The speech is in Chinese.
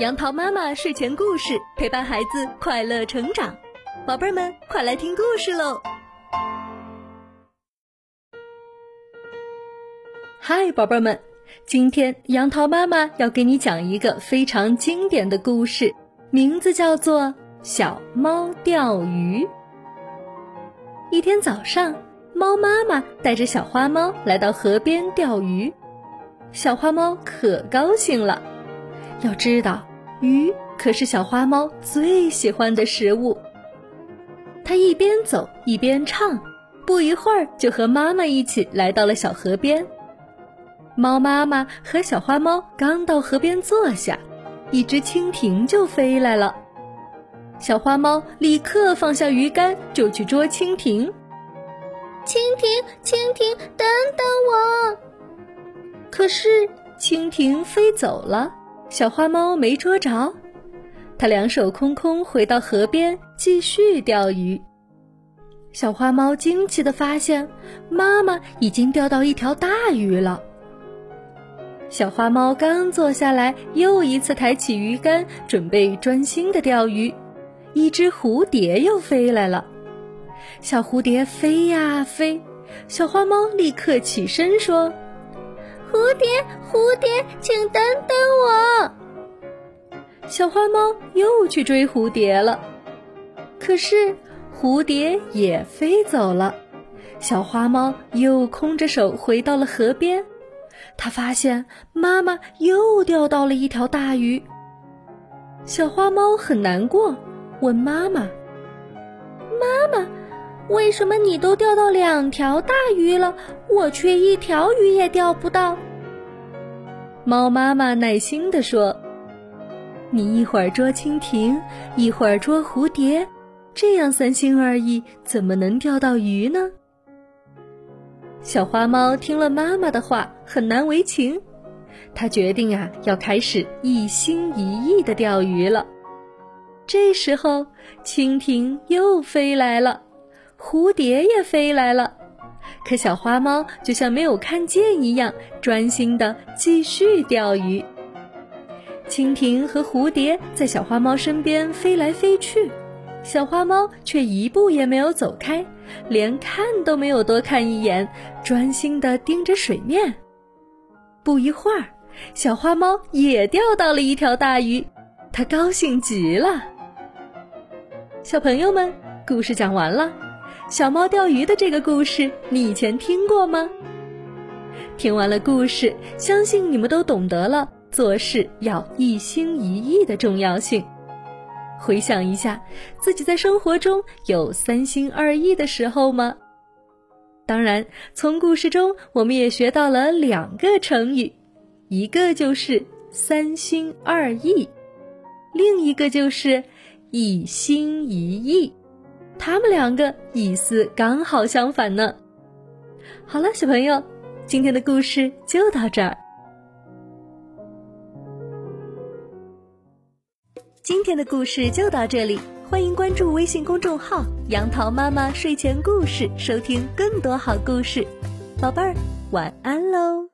杨桃妈妈睡前故事陪伴孩子快乐成长，宝贝们快来听故事喽！嗨，宝贝们，今天杨桃妈妈要给你讲一个非常经典的故事，名字叫做《小猫钓鱼》。一天早上，猫妈妈带着小花猫来到河边钓鱼，小花猫可高兴了。要知道，鱼可是小花猫最喜欢的食物。它一边走一边唱，不一会儿就和妈妈一起来到了小河边。猫妈妈和小花猫刚到河边坐下，一只蜻蜓就飞来了。小花猫立刻放下鱼竿，就去捉蜻蜓。蜻蜓，蜻蜓，等等我！可是蜻蜓飞走了。小花猫没捉着，它两手空空回到河边继续钓鱼。小花猫惊奇地发现，妈妈已经钓到一条大鱼了。小花猫刚坐下来，又一次抬起鱼竿，准备专心的钓鱼，一只蝴蝶又飞来了。小蝴蝶飞呀飞，小花猫立刻起身说。蝴蝶，蝴蝶，请等等我！小花猫又去追蝴蝶了，可是蝴蝶也飞走了。小花猫又空着手回到了河边，它发现妈妈又钓到了一条大鱼。小花猫很难过，问妈妈：“妈妈。”为什么你都钓到两条大鱼了，我却一条鱼也钓不到？猫妈妈耐心地说：“你一会儿捉蜻蜓，一会儿捉蝴蝶，这样三心二意，怎么能钓到鱼呢？”小花猫听了妈妈的话，很难为情，它决定啊，要开始一心一意的钓鱼了。这时候，蜻蜓又飞来了。蝴蝶也飞来了，可小花猫就像没有看见一样，专心的继续钓鱼。蜻蜓和蝴蝶在小花猫身边飞来飞去，小花猫却一步也没有走开，连看都没有多看一眼，专心的盯着水面。不一会儿，小花猫也钓到了一条大鱼，它高兴极了。小朋友们，故事讲完了。小猫钓鱼的这个故事，你以前听过吗？听完了故事，相信你们都懂得了做事要一心一意的重要性。回想一下，自己在生活中有三心二意的时候吗？当然，从故事中我们也学到了两个成语，一个就是三心二意，另一个就是一心一意。他们两个意思刚好相反呢。好了，小朋友，今天的故事就到这儿。今天的故事就到这里，欢迎关注微信公众号“杨桃妈妈睡前故事”，收听更多好故事。宝贝儿，晚安喽。